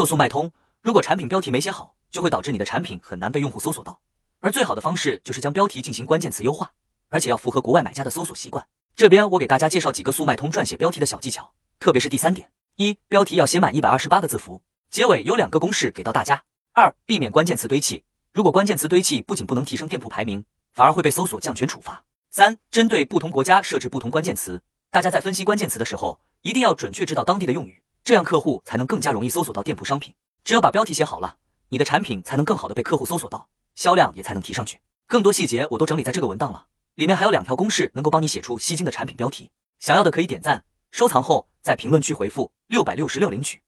做速卖通，如果产品标题没写好，就会导致你的产品很难被用户搜索到。而最好的方式就是将标题进行关键词优化，而且要符合国外买家的搜索习惯。这边我给大家介绍几个速卖通撰写标题的小技巧，特别是第三点：一、标题要写满一百二十八个字符，结尾有两个公式给到大家。二、避免关键词堆砌，如果关键词堆砌不仅不能提升店铺排名，反而会被搜索降权处罚。三、针对不同国家设置不同关键词，大家在分析关键词的时候，一定要准确知道当地的用语，这样客户才能更加容易搜索到店铺商品。只有把标题写好了，你的产品才能更好的被客户搜索到，销量也才能提上去。更多细节我都整理在这个文档了，里面还有两条公式能够帮你写出吸睛的产品标题。想要的可以点赞、收藏后在评论区回复六百六十六领取。